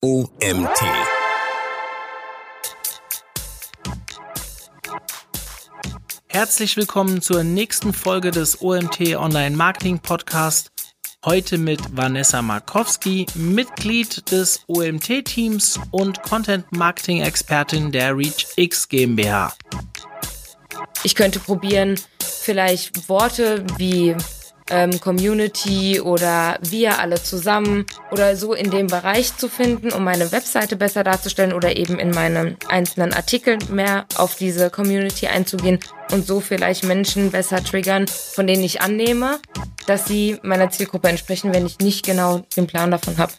OMT. Herzlich willkommen zur nächsten Folge des OMT Online Marketing Podcast. Heute mit Vanessa Markowski, Mitglied des OMT-Teams und Content-Marketing-Expertin der ReachX GmbH. Ich könnte probieren, vielleicht Worte wie ähm, Community oder wir alle zusammen oder so in dem Bereich zu finden, um meine Webseite besser darzustellen oder eben in meinen einzelnen Artikeln mehr auf diese Community einzugehen und so vielleicht Menschen besser triggern, von denen ich annehme, dass sie meiner Zielgruppe entsprechen, wenn ich nicht genau den Plan davon habe.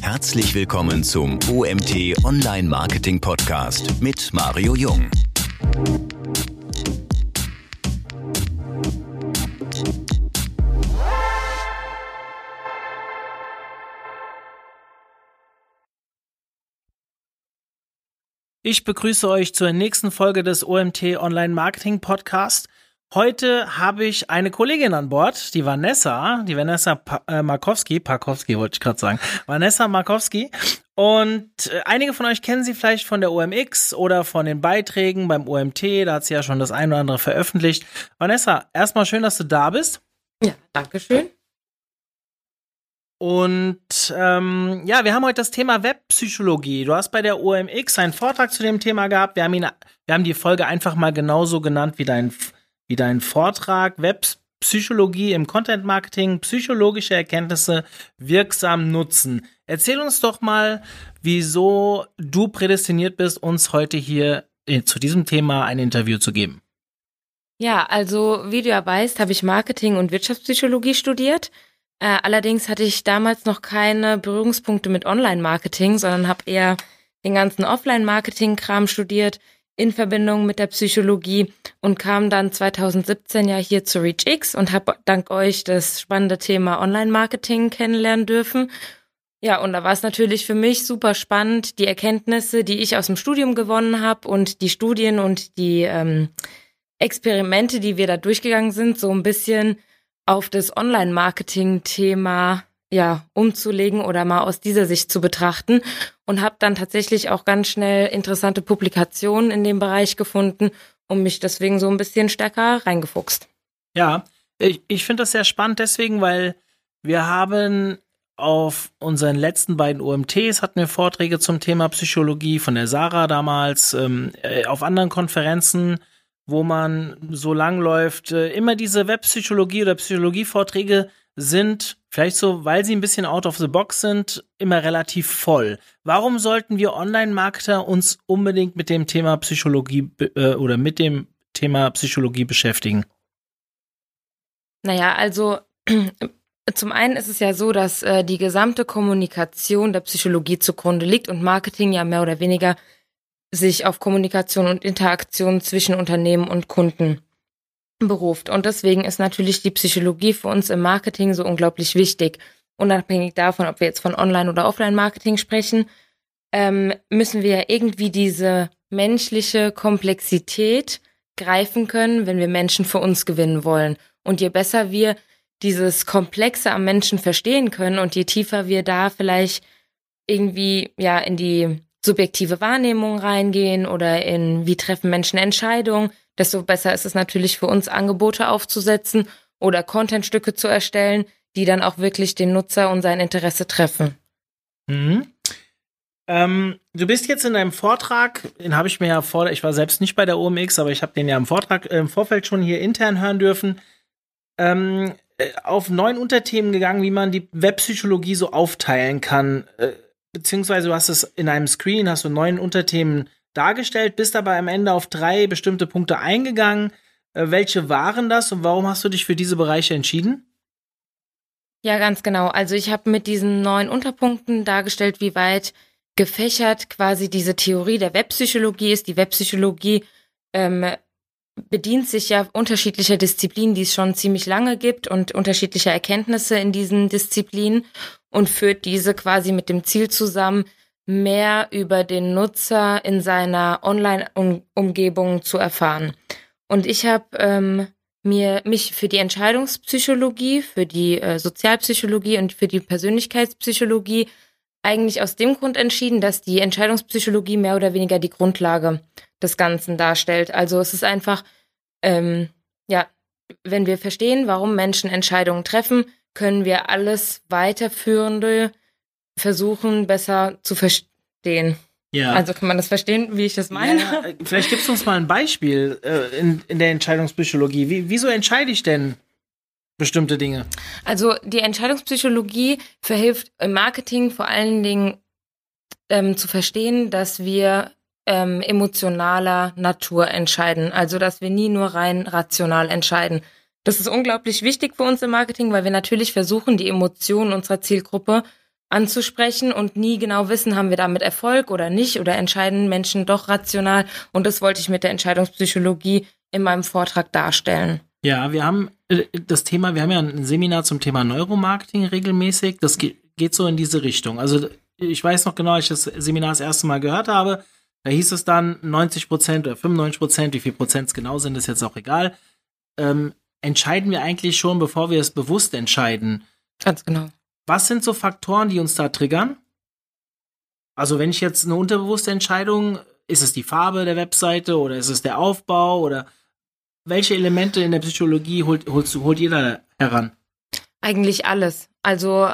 Herzlich willkommen zum OMT Online Marketing Podcast mit Mario Jung. Ich begrüße euch zur nächsten Folge des OMT Online Marketing Podcast. Heute habe ich eine Kollegin an Bord, die Vanessa, die Vanessa pa äh, Markowski, Parkowski wollte ich gerade sagen, Vanessa Markowski. Und äh, einige von euch kennen sie vielleicht von der OMX oder von den Beiträgen beim OMT, da hat sie ja schon das ein oder andere veröffentlicht. Vanessa, erstmal schön, dass du da bist. Ja, danke schön. Und ähm, ja, wir haben heute das Thema Webpsychologie. Du hast bei der OMX einen Vortrag zu dem Thema gehabt. Wir haben, ihn, wir haben die Folge einfach mal genauso genannt wie dein, wie dein Vortrag. Webpsychologie im Content Marketing, psychologische Erkenntnisse wirksam nutzen. Erzähl uns doch mal, wieso du prädestiniert bist, uns heute hier äh, zu diesem Thema ein Interview zu geben. Ja, also wie du ja weißt, habe ich Marketing und Wirtschaftspsychologie studiert äh, allerdings hatte ich damals noch keine Berührungspunkte mit Online-Marketing, sondern habe eher den ganzen Offline-Marketing-Kram studiert in Verbindung mit der Psychologie und kam dann 2017 ja hier zu ReachX und habe dank euch das spannende Thema Online-Marketing kennenlernen dürfen. Ja, und da war es natürlich für mich super spannend, die Erkenntnisse, die ich aus dem Studium gewonnen habe und die Studien und die ähm, Experimente, die wir da durchgegangen sind, so ein bisschen auf das Online-Marketing-Thema ja umzulegen oder mal aus dieser Sicht zu betrachten und habe dann tatsächlich auch ganz schnell interessante Publikationen in dem Bereich gefunden und mich deswegen so ein bisschen stärker reingefuchst. Ja, ich, ich finde das sehr spannend deswegen, weil wir haben auf unseren letzten beiden OMTs hatten wir Vorträge zum Thema Psychologie von der Sarah damals, ähm, äh, auf anderen Konferenzen wo man so lang läuft. Äh, immer diese Webpsychologie oder Psychologievorträge sind, vielleicht so, weil sie ein bisschen out of the box sind, immer relativ voll. Warum sollten wir Online-Marketer uns unbedingt mit dem Thema Psychologie äh, oder mit dem Thema Psychologie beschäftigen? Naja, also zum einen ist es ja so, dass äh, die gesamte Kommunikation der Psychologie zugrunde liegt und Marketing ja mehr oder weniger sich auf Kommunikation und Interaktion zwischen Unternehmen und Kunden beruft. Und deswegen ist natürlich die Psychologie für uns im Marketing so unglaublich wichtig. Unabhängig davon, ob wir jetzt von Online- oder Offline-Marketing sprechen, ähm, müssen wir irgendwie diese menschliche Komplexität greifen können, wenn wir Menschen für uns gewinnen wollen. Und je besser wir dieses Komplexe am Menschen verstehen können und je tiefer wir da vielleicht irgendwie ja in die subjektive Wahrnehmung reingehen oder in wie treffen Menschen Entscheidungen, desto besser ist es natürlich für uns, Angebote aufzusetzen oder Contentstücke zu erstellen, die dann auch wirklich den Nutzer und sein Interesse treffen. Mhm. Ähm, du bist jetzt in deinem Vortrag, den habe ich mir ja vor, ich war selbst nicht bei der OMX, aber ich habe den ja im Vortrag äh, im Vorfeld schon hier intern hören dürfen, ähm, äh, auf neun Unterthemen gegangen, wie man die Webpsychologie so aufteilen kann. Äh, beziehungsweise du hast es in einem Screen, hast du neun Unterthemen dargestellt, bist aber am Ende auf drei bestimmte Punkte eingegangen. Äh, welche waren das und warum hast du dich für diese Bereiche entschieden? Ja, ganz genau. Also ich habe mit diesen neun Unterpunkten dargestellt, wie weit gefächert quasi diese Theorie der Webpsychologie ist. Die Webpsychologie ähm, bedient sich ja unterschiedlicher Disziplinen, die es schon ziemlich lange gibt und unterschiedlicher Erkenntnisse in diesen Disziplinen und führt diese quasi mit dem Ziel zusammen, mehr über den Nutzer in seiner Online-Umgebung zu erfahren. Und ich habe ähm, mir mich für die Entscheidungspsychologie, für die äh, Sozialpsychologie und für die Persönlichkeitspsychologie eigentlich aus dem Grund entschieden, dass die Entscheidungspsychologie mehr oder weniger die Grundlage des Ganzen darstellt. Also es ist einfach, ähm, ja, wenn wir verstehen, warum Menschen Entscheidungen treffen, können wir alles weiterführende versuchen, besser zu verstehen. Ja. Also kann man das verstehen, wie ich das meine? Ja, äh, vielleicht gibst du uns mal ein Beispiel äh, in, in der Entscheidungspsychologie. Wie, wieso entscheide ich denn bestimmte Dinge? Also die Entscheidungspsychologie verhilft im Marketing vor allen Dingen ähm, zu verstehen, dass wir ähm, emotionaler Natur entscheiden. Also dass wir nie nur rein rational entscheiden. Das ist unglaublich wichtig für uns im Marketing, weil wir natürlich versuchen, die Emotionen unserer Zielgruppe anzusprechen und nie genau wissen, haben wir damit Erfolg oder nicht oder entscheiden Menschen doch rational. Und das wollte ich mit der Entscheidungspsychologie in meinem Vortrag darstellen. Ja, wir haben äh, das Thema, wir haben ja ein Seminar zum Thema Neuromarketing regelmäßig. Das geht so in diese Richtung. Also ich weiß noch genau, als ich das Seminar das erste Mal gehört habe, da hieß es dann 90 Prozent oder 95 Prozent, wie viel Prozent es genau sind, ist jetzt auch egal. Ähm, entscheiden wir eigentlich schon, bevor wir es bewusst entscheiden. Ganz genau. Was sind so Faktoren, die uns da triggern? Also wenn ich jetzt eine unterbewusste Entscheidung, ist es die Farbe der Webseite oder ist es der Aufbau oder welche Elemente in der Psychologie holt, holt, holt ihr da heran? Eigentlich alles. Also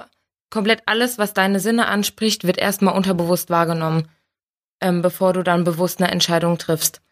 komplett alles, was deine Sinne anspricht, wird erstmal unterbewusst wahrgenommen, ähm, bevor du dann bewusst eine Entscheidung triffst.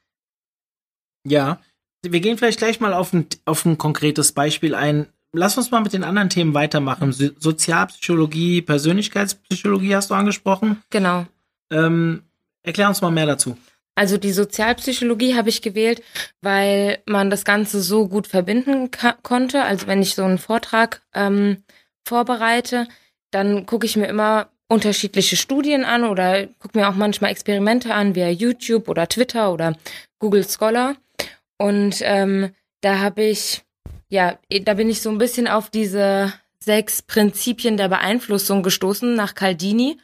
Ja, wir gehen vielleicht gleich mal auf ein, auf ein konkretes Beispiel ein lass uns mal mit den anderen Themen weitermachen. Sozialpsychologie, Persönlichkeitspsychologie hast du angesprochen. Genau. Ähm, erklär uns mal mehr dazu. Also die Sozialpsychologie habe ich gewählt, weil man das Ganze so gut verbinden konnte. Also wenn ich so einen Vortrag ähm, vorbereite, dann gucke ich mir immer unterschiedliche Studien an oder gucke mir auch manchmal Experimente an via YouTube oder Twitter oder Google Scholar. Und ähm, da habe ich ja, eh, da bin ich so ein bisschen auf diese sechs Prinzipien der Beeinflussung gestoßen nach Caldini,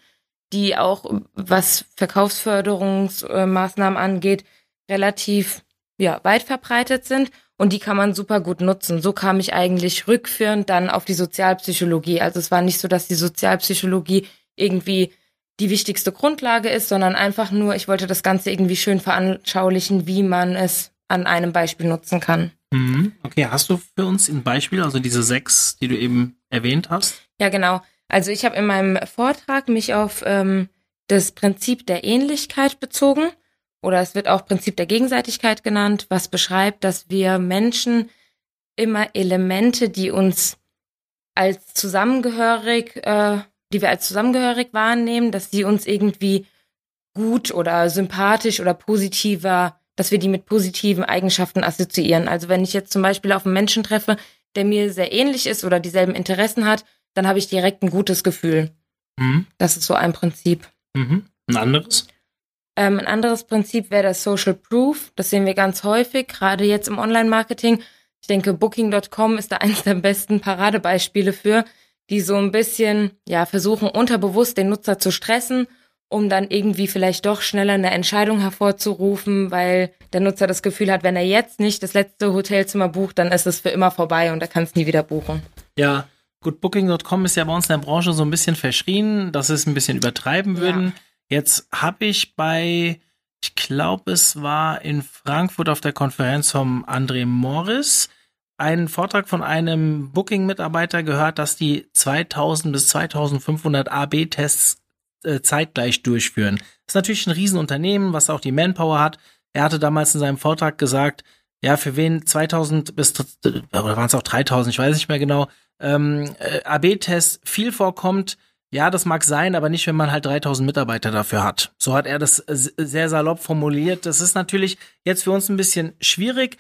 die auch, was Verkaufsförderungsmaßnahmen angeht, relativ ja, weit verbreitet sind und die kann man super gut nutzen. So kam ich eigentlich rückführend dann auf die Sozialpsychologie. Also es war nicht so, dass die Sozialpsychologie irgendwie die wichtigste Grundlage ist, sondern einfach nur, ich wollte das Ganze irgendwie schön veranschaulichen, wie man es an einem Beispiel nutzen kann. Mhm. Okay, hast du für uns ein Beispiel, also diese sechs, die du eben erwähnt hast? Ja, genau. Also ich habe in meinem Vortrag mich auf ähm, das Prinzip der Ähnlichkeit bezogen oder es wird auch Prinzip der Gegenseitigkeit genannt, was beschreibt, dass wir Menschen immer Elemente, die uns als zusammengehörig, äh, die wir als zusammengehörig wahrnehmen, dass die uns irgendwie gut oder sympathisch oder positiver dass wir die mit positiven Eigenschaften assoziieren. Also wenn ich jetzt zum Beispiel auf einen Menschen treffe, der mir sehr ähnlich ist oder dieselben Interessen hat, dann habe ich direkt ein gutes Gefühl. Mhm. Das ist so ein Prinzip. Mhm. Ein anderes? Ähm, ein anderes Prinzip wäre das Social Proof. Das sehen wir ganz häufig, gerade jetzt im Online-Marketing. Ich denke, Booking.com ist da eines der besten Paradebeispiele für, die so ein bisschen, ja, versuchen, unterbewusst den Nutzer zu stressen um dann irgendwie vielleicht doch schneller eine Entscheidung hervorzurufen, weil der Nutzer das Gefühl hat, wenn er jetzt nicht das letzte Hotelzimmer bucht, dann ist es für immer vorbei und er kann es nie wieder buchen. Ja, gut, Booking.com ist ja bei uns in der Branche so ein bisschen verschrien, dass es ein bisschen übertreiben würden. Ja. Jetzt habe ich bei, ich glaube, es war in Frankfurt auf der Konferenz vom André Morris, einen Vortrag von einem Booking-Mitarbeiter gehört, dass die 2000 bis 2500 AB-Tests äh, zeitgleich durchführen. Das ist natürlich ein Riesenunternehmen, was auch die Manpower hat. Er hatte damals in seinem Vortrag gesagt, ja, für wen 2000 bis, oder waren es auch 3000, ich weiß nicht mehr genau, ähm, äh, AB-Test viel vorkommt, ja, das mag sein, aber nicht, wenn man halt 3000 Mitarbeiter dafür hat. So hat er das sehr salopp formuliert. Das ist natürlich jetzt für uns ein bisschen schwierig.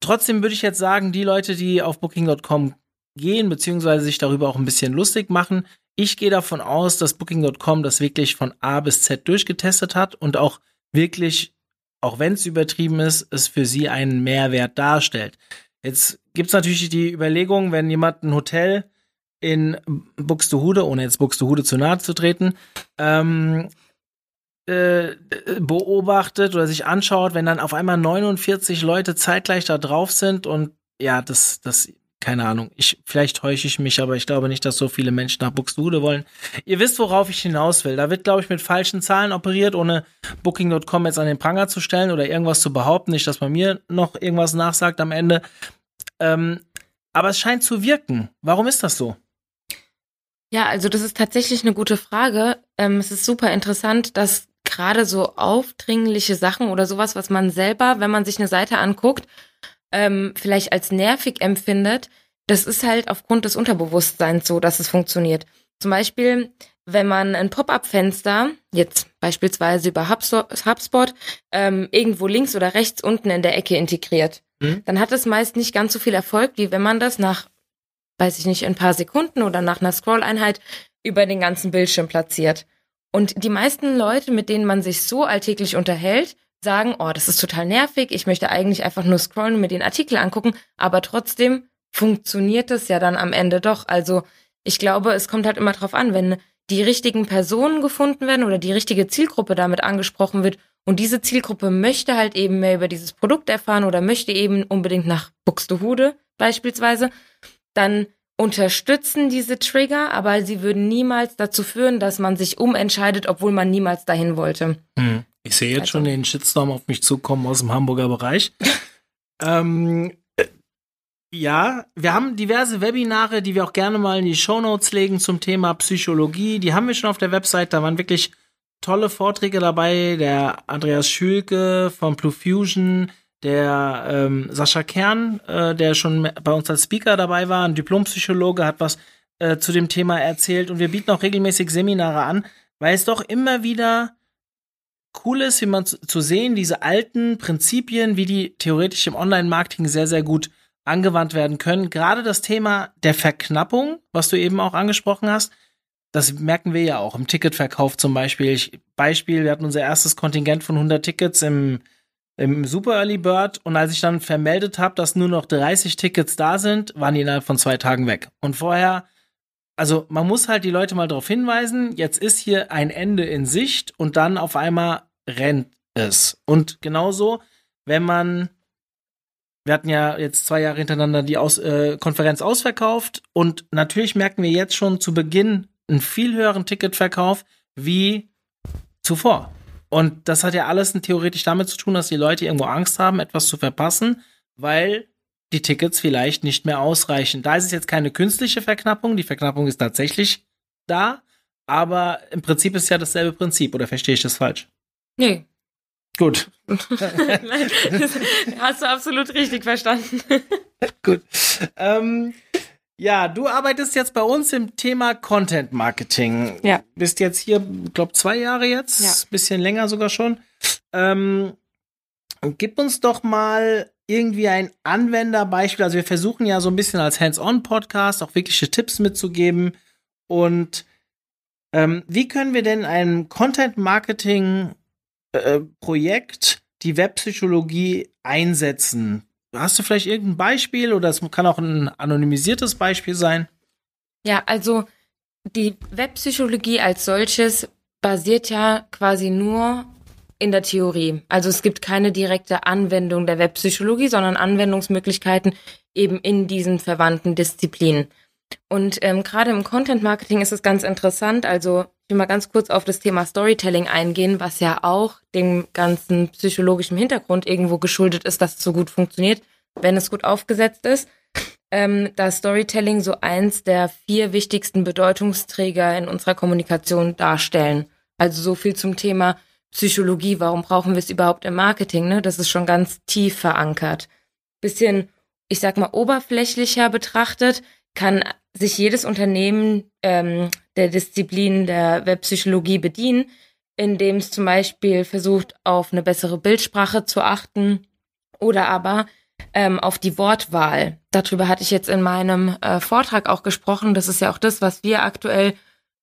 Trotzdem würde ich jetzt sagen, die Leute, die auf Booking.com gehen, beziehungsweise sich darüber auch ein bisschen lustig machen, ich gehe davon aus, dass Booking.com das wirklich von A bis Z durchgetestet hat und auch wirklich, auch wenn es übertrieben ist, es für sie einen Mehrwert darstellt. Jetzt gibt es natürlich die Überlegung, wenn jemand ein Hotel in Buxtehude, ohne jetzt Buxtehude zu nahe zu treten, ähm, äh, beobachtet oder sich anschaut, wenn dann auf einmal 49 Leute zeitgleich da drauf sind und ja, das, das, keine Ahnung. Ich, vielleicht täusche ich mich, aber ich glaube nicht, dass so viele Menschen nach Buxtehude wollen. Ihr wisst, worauf ich hinaus will. Da wird, glaube ich, mit falschen Zahlen operiert, ohne Booking.com jetzt an den Pranger zu stellen oder irgendwas zu behaupten. Nicht, dass man mir noch irgendwas nachsagt am Ende. Ähm, aber es scheint zu wirken. Warum ist das so? Ja, also das ist tatsächlich eine gute Frage. Ähm, es ist super interessant, dass gerade so aufdringliche Sachen oder sowas, was man selber, wenn man sich eine Seite anguckt, ähm, vielleicht als nervig empfindet, das ist halt aufgrund des Unterbewusstseins so, dass es funktioniert. Zum Beispiel, wenn man ein Pop-up-Fenster, jetzt beispielsweise über HubSpot, ähm, irgendwo links oder rechts unten in der Ecke integriert, mhm. dann hat es meist nicht ganz so viel Erfolg, wie wenn man das nach, weiß ich nicht, ein paar Sekunden oder nach einer Scroll-Einheit über den ganzen Bildschirm platziert. Und die meisten Leute, mit denen man sich so alltäglich unterhält, sagen, oh, das ist total nervig, ich möchte eigentlich einfach nur scrollen und mir den Artikel angucken, aber trotzdem funktioniert es ja dann am Ende doch. Also ich glaube, es kommt halt immer drauf an, wenn die richtigen Personen gefunden werden oder die richtige Zielgruppe damit angesprochen wird und diese Zielgruppe möchte halt eben mehr über dieses Produkt erfahren oder möchte eben unbedingt nach Buxtehude beispielsweise, dann unterstützen diese Trigger, aber sie würden niemals dazu führen, dass man sich umentscheidet, obwohl man niemals dahin wollte. Hm. Ich sehe jetzt also. schon den Shitstorm auf mich zukommen aus dem Hamburger Bereich. ähm, äh, ja, wir haben diverse Webinare, die wir auch gerne mal in die Shownotes legen zum Thema Psychologie. Die haben wir schon auf der Website. Da waren wirklich tolle Vorträge dabei. Der Andreas Schülke von Blue Fusion, der ähm, Sascha Kern, äh, der schon bei uns als Speaker dabei war, ein Diplompsychologe, hat was äh, zu dem Thema erzählt und wir bieten auch regelmäßig Seminare an, weil es doch immer wieder cool ist, wie man zu, sehen, diese alten Prinzipien, wie die theoretisch im Online-Marketing sehr, sehr gut angewandt werden können. Gerade das Thema der Verknappung, was du eben auch angesprochen hast, das merken wir ja auch im Ticketverkauf zum Beispiel. Ich, Beispiel, wir hatten unser erstes Kontingent von 100 Tickets im im Super Early Bird und als ich dann vermeldet habe, dass nur noch 30 Tickets da sind, waren die innerhalb von zwei Tagen weg. Und vorher, also man muss halt die Leute mal darauf hinweisen, jetzt ist hier ein Ende in Sicht und dann auf einmal rennt es. Und genauso, wenn man, wir hatten ja jetzt zwei Jahre hintereinander die Aus, äh, Konferenz ausverkauft und natürlich merken wir jetzt schon zu Beginn einen viel höheren Ticketverkauf wie zuvor. Und das hat ja alles theoretisch damit zu tun, dass die Leute irgendwo Angst haben, etwas zu verpassen, weil die Tickets vielleicht nicht mehr ausreichen. Da ist es jetzt keine künstliche Verknappung, die Verknappung ist tatsächlich da, aber im Prinzip ist ja dasselbe Prinzip, oder verstehe ich das falsch? Nee. Gut. Nein, hast du absolut richtig verstanden. Gut. Ähm, ja, du arbeitest jetzt bei uns im Thema Content Marketing. Ja. Bist jetzt hier, glaube zwei Jahre jetzt, ja. bisschen länger sogar schon. Ähm, gib uns doch mal irgendwie ein Anwenderbeispiel. Also wir versuchen ja so ein bisschen als Hands-on-Podcast auch wirkliche Tipps mitzugeben. Und ähm, wie können wir denn einem Content Marketing äh, Projekt die Webpsychologie einsetzen? Hast du vielleicht irgendein Beispiel oder es kann auch ein anonymisiertes Beispiel sein? Ja, also die Webpsychologie als solches basiert ja quasi nur in der Theorie. Also es gibt keine direkte Anwendung der Webpsychologie, sondern Anwendungsmöglichkeiten eben in diesen verwandten Disziplinen. Und ähm, gerade im Content Marketing ist es ganz interessant. Also ich will mal ganz kurz auf das Thema Storytelling eingehen, was ja auch dem ganzen psychologischen Hintergrund irgendwo geschuldet ist, dass es so gut funktioniert, wenn es gut aufgesetzt ist. Ähm, da Storytelling so eins der vier wichtigsten Bedeutungsträger in unserer Kommunikation darstellen. Also so viel zum Thema Psychologie. Warum brauchen wir es überhaupt im Marketing? Ne? Das ist schon ganz tief verankert. Bisschen, ich sag mal, oberflächlicher betrachtet, kann sich jedes Unternehmen ähm, der Disziplin der Webpsychologie bedienen, indem es zum Beispiel versucht, auf eine bessere Bildsprache zu achten oder aber ähm, auf die Wortwahl. Darüber hatte ich jetzt in meinem äh, Vortrag auch gesprochen. Das ist ja auch das, was wir aktuell,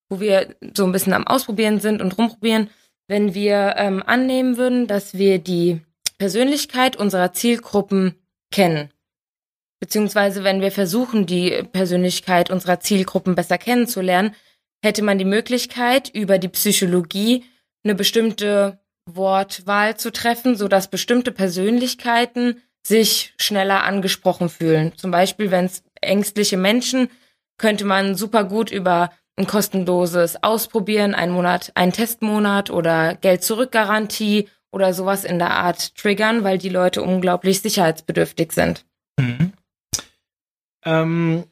wo wir so ein bisschen am Ausprobieren sind und rumprobieren. Wenn wir ähm, annehmen würden, dass wir die Persönlichkeit unserer Zielgruppen kennen, beziehungsweise wenn wir versuchen, die Persönlichkeit unserer Zielgruppen besser kennenzulernen, hätte man die Möglichkeit, über die Psychologie eine bestimmte Wortwahl zu treffen, so dass bestimmte Persönlichkeiten sich schneller angesprochen fühlen. Zum Beispiel, wenn es ängstliche Menschen, könnte man super gut über ein kostenloses Ausprobieren, einen Monat, einen Testmonat oder Geld-Zurück-Garantie oder sowas in der Art triggern, weil die Leute unglaublich sicherheitsbedürftig sind. Mhm. Ähm,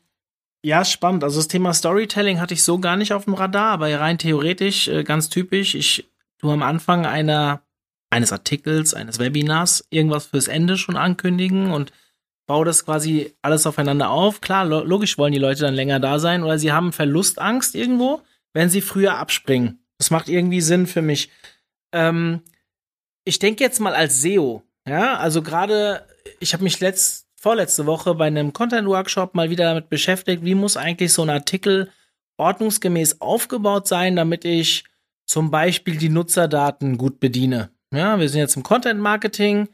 ja, spannend. Also das Thema Storytelling hatte ich so gar nicht auf dem Radar, aber rein theoretisch äh, ganz typisch. Ich tu am Anfang einer eines Artikels, eines Webinars irgendwas fürs Ende schon ankündigen und baue das quasi alles aufeinander auf. Klar, lo logisch wollen die Leute dann länger da sein oder sie haben Verlustangst irgendwo, wenn sie früher abspringen. Das macht irgendwie Sinn für mich. Ähm, ich denke jetzt mal als SEO, ja, also gerade, ich habe mich letzt, vorletzte Woche bei einem Content-Workshop mal wieder damit beschäftigt, wie muss eigentlich so ein Artikel ordnungsgemäß aufgebaut sein, damit ich zum Beispiel die Nutzerdaten gut bediene. Ja, wir sind jetzt im Content-Marketing.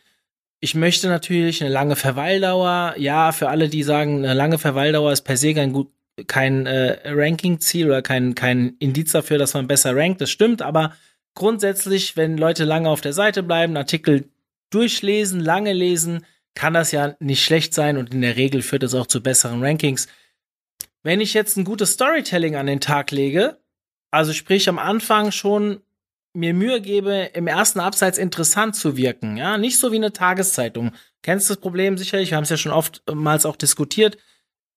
Ich möchte natürlich eine lange Verweildauer. Ja, für alle, die sagen, eine lange Verweildauer ist per se kein gut, kein äh, Ranking-Ziel oder kein, kein Indiz dafür, dass man besser rankt. Das stimmt, aber grundsätzlich, wenn Leute lange auf der Seite bleiben, Artikel durchlesen, lange lesen, kann das ja nicht schlecht sein und in der Regel führt es auch zu besseren Rankings. Wenn ich jetzt ein gutes Storytelling an den Tag lege, also sprich am Anfang schon mir Mühe gebe, im ersten Abseits interessant zu wirken, ja, nicht so wie eine Tageszeitung. Kennst du das Problem sicherlich? Wir haben es ja schon oftmals auch diskutiert.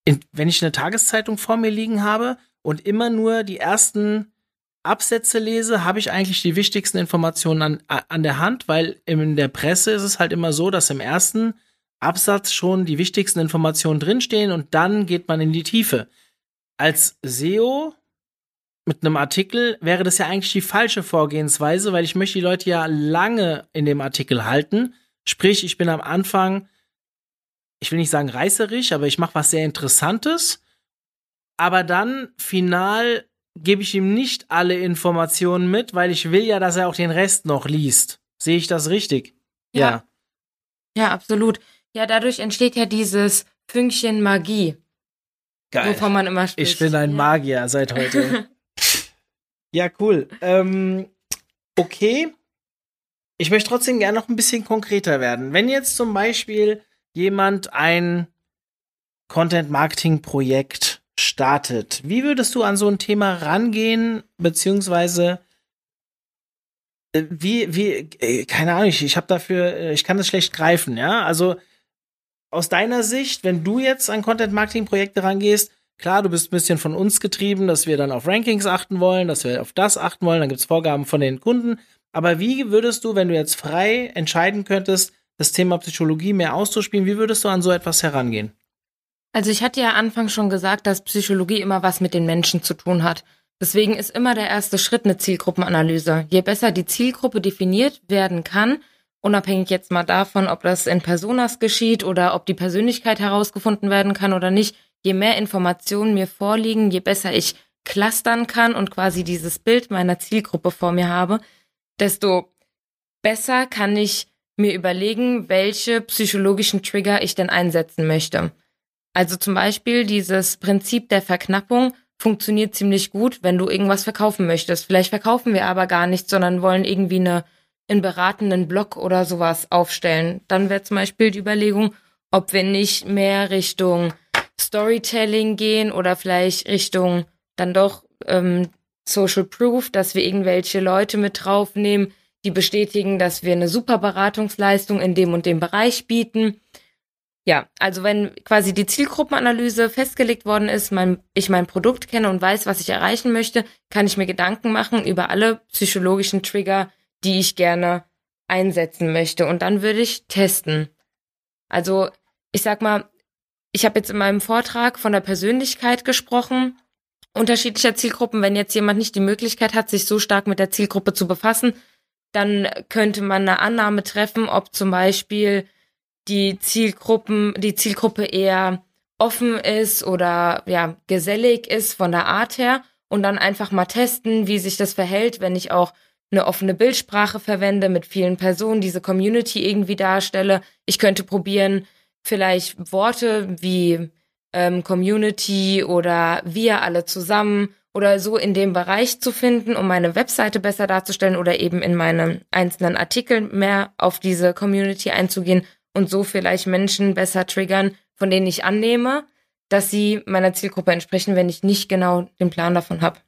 In, wenn ich eine Tageszeitung vor mir liegen habe und immer nur die ersten Absätze lese, habe ich eigentlich die wichtigsten Informationen an, an der Hand, weil in der Presse ist es halt immer so, dass im ersten Absatz schon die wichtigsten Informationen drinstehen und dann geht man in die Tiefe. Als SEO mit einem Artikel wäre das ja eigentlich die falsche Vorgehensweise, weil ich möchte die Leute ja lange in dem Artikel halten. Sprich, ich bin am Anfang, ich will nicht sagen reißerisch, aber ich mache was sehr Interessantes. Aber dann final gebe ich ihm nicht alle Informationen mit, weil ich will ja, dass er auch den Rest noch liest. Sehe ich das richtig? Ja. Ja, ja absolut. Ja, dadurch entsteht ja dieses Fünkchen Magie. Geil. Wovon man immer spricht. Ich bin ein Magier seit heute. Ja, cool. Ähm, okay. Ich möchte trotzdem gerne noch ein bisschen konkreter werden. Wenn jetzt zum Beispiel jemand ein Content-Marketing-Projekt startet, wie würdest du an so ein Thema rangehen, beziehungsweise äh, wie, wie, äh, keine Ahnung, ich, ich habe dafür, äh, ich kann das schlecht greifen, ja. Also aus deiner Sicht, wenn du jetzt an Content-Marketing-Projekte rangehst, Klar, du bist ein bisschen von uns getrieben, dass wir dann auf Rankings achten wollen, dass wir auf das achten wollen, dann gibt's Vorgaben von den Kunden. Aber wie würdest du, wenn du jetzt frei entscheiden könntest, das Thema Psychologie mehr auszuspielen, wie würdest du an so etwas herangehen? Also ich hatte ja Anfang schon gesagt, dass Psychologie immer was mit den Menschen zu tun hat. Deswegen ist immer der erste Schritt eine Zielgruppenanalyse. Je besser die Zielgruppe definiert werden kann, unabhängig jetzt mal davon, ob das in Personas geschieht oder ob die Persönlichkeit herausgefunden werden kann oder nicht, je mehr Informationen mir vorliegen, je besser ich clustern kann und quasi dieses Bild meiner Zielgruppe vor mir habe, desto besser kann ich mir überlegen, welche psychologischen Trigger ich denn einsetzen möchte. Also zum Beispiel dieses Prinzip der Verknappung funktioniert ziemlich gut, wenn du irgendwas verkaufen möchtest. Vielleicht verkaufen wir aber gar nichts, sondern wollen irgendwie eine einen beratenden Blog oder sowas aufstellen. Dann wäre zum Beispiel die Überlegung, ob wir nicht mehr Richtung Storytelling gehen oder vielleicht Richtung dann doch ähm, Social Proof, dass wir irgendwelche Leute mit draufnehmen, die bestätigen, dass wir eine super Beratungsleistung in dem und dem Bereich bieten. Ja, also wenn quasi die Zielgruppenanalyse festgelegt worden ist, mein, ich mein Produkt kenne und weiß, was ich erreichen möchte, kann ich mir Gedanken machen über alle psychologischen Trigger, die ich gerne einsetzen möchte. Und dann würde ich testen. Also ich sag mal, ich habe jetzt in meinem Vortrag von der Persönlichkeit gesprochen, unterschiedlicher Zielgruppen. Wenn jetzt jemand nicht die Möglichkeit hat, sich so stark mit der Zielgruppe zu befassen, dann könnte man eine Annahme treffen, ob zum Beispiel die Zielgruppen, die Zielgruppe eher offen ist oder ja gesellig ist von der Art her und dann einfach mal testen, wie sich das verhält, wenn ich auch eine offene Bildsprache verwende mit vielen Personen, diese Community irgendwie darstelle. Ich könnte probieren, vielleicht Worte wie ähm, Community oder wir alle zusammen oder so in dem Bereich zu finden, um meine Webseite besser darzustellen oder eben in meinen einzelnen Artikeln mehr auf diese Community einzugehen und so vielleicht Menschen besser triggern, von denen ich annehme, dass sie meiner Zielgruppe entsprechen, wenn ich nicht genau den Plan davon habe.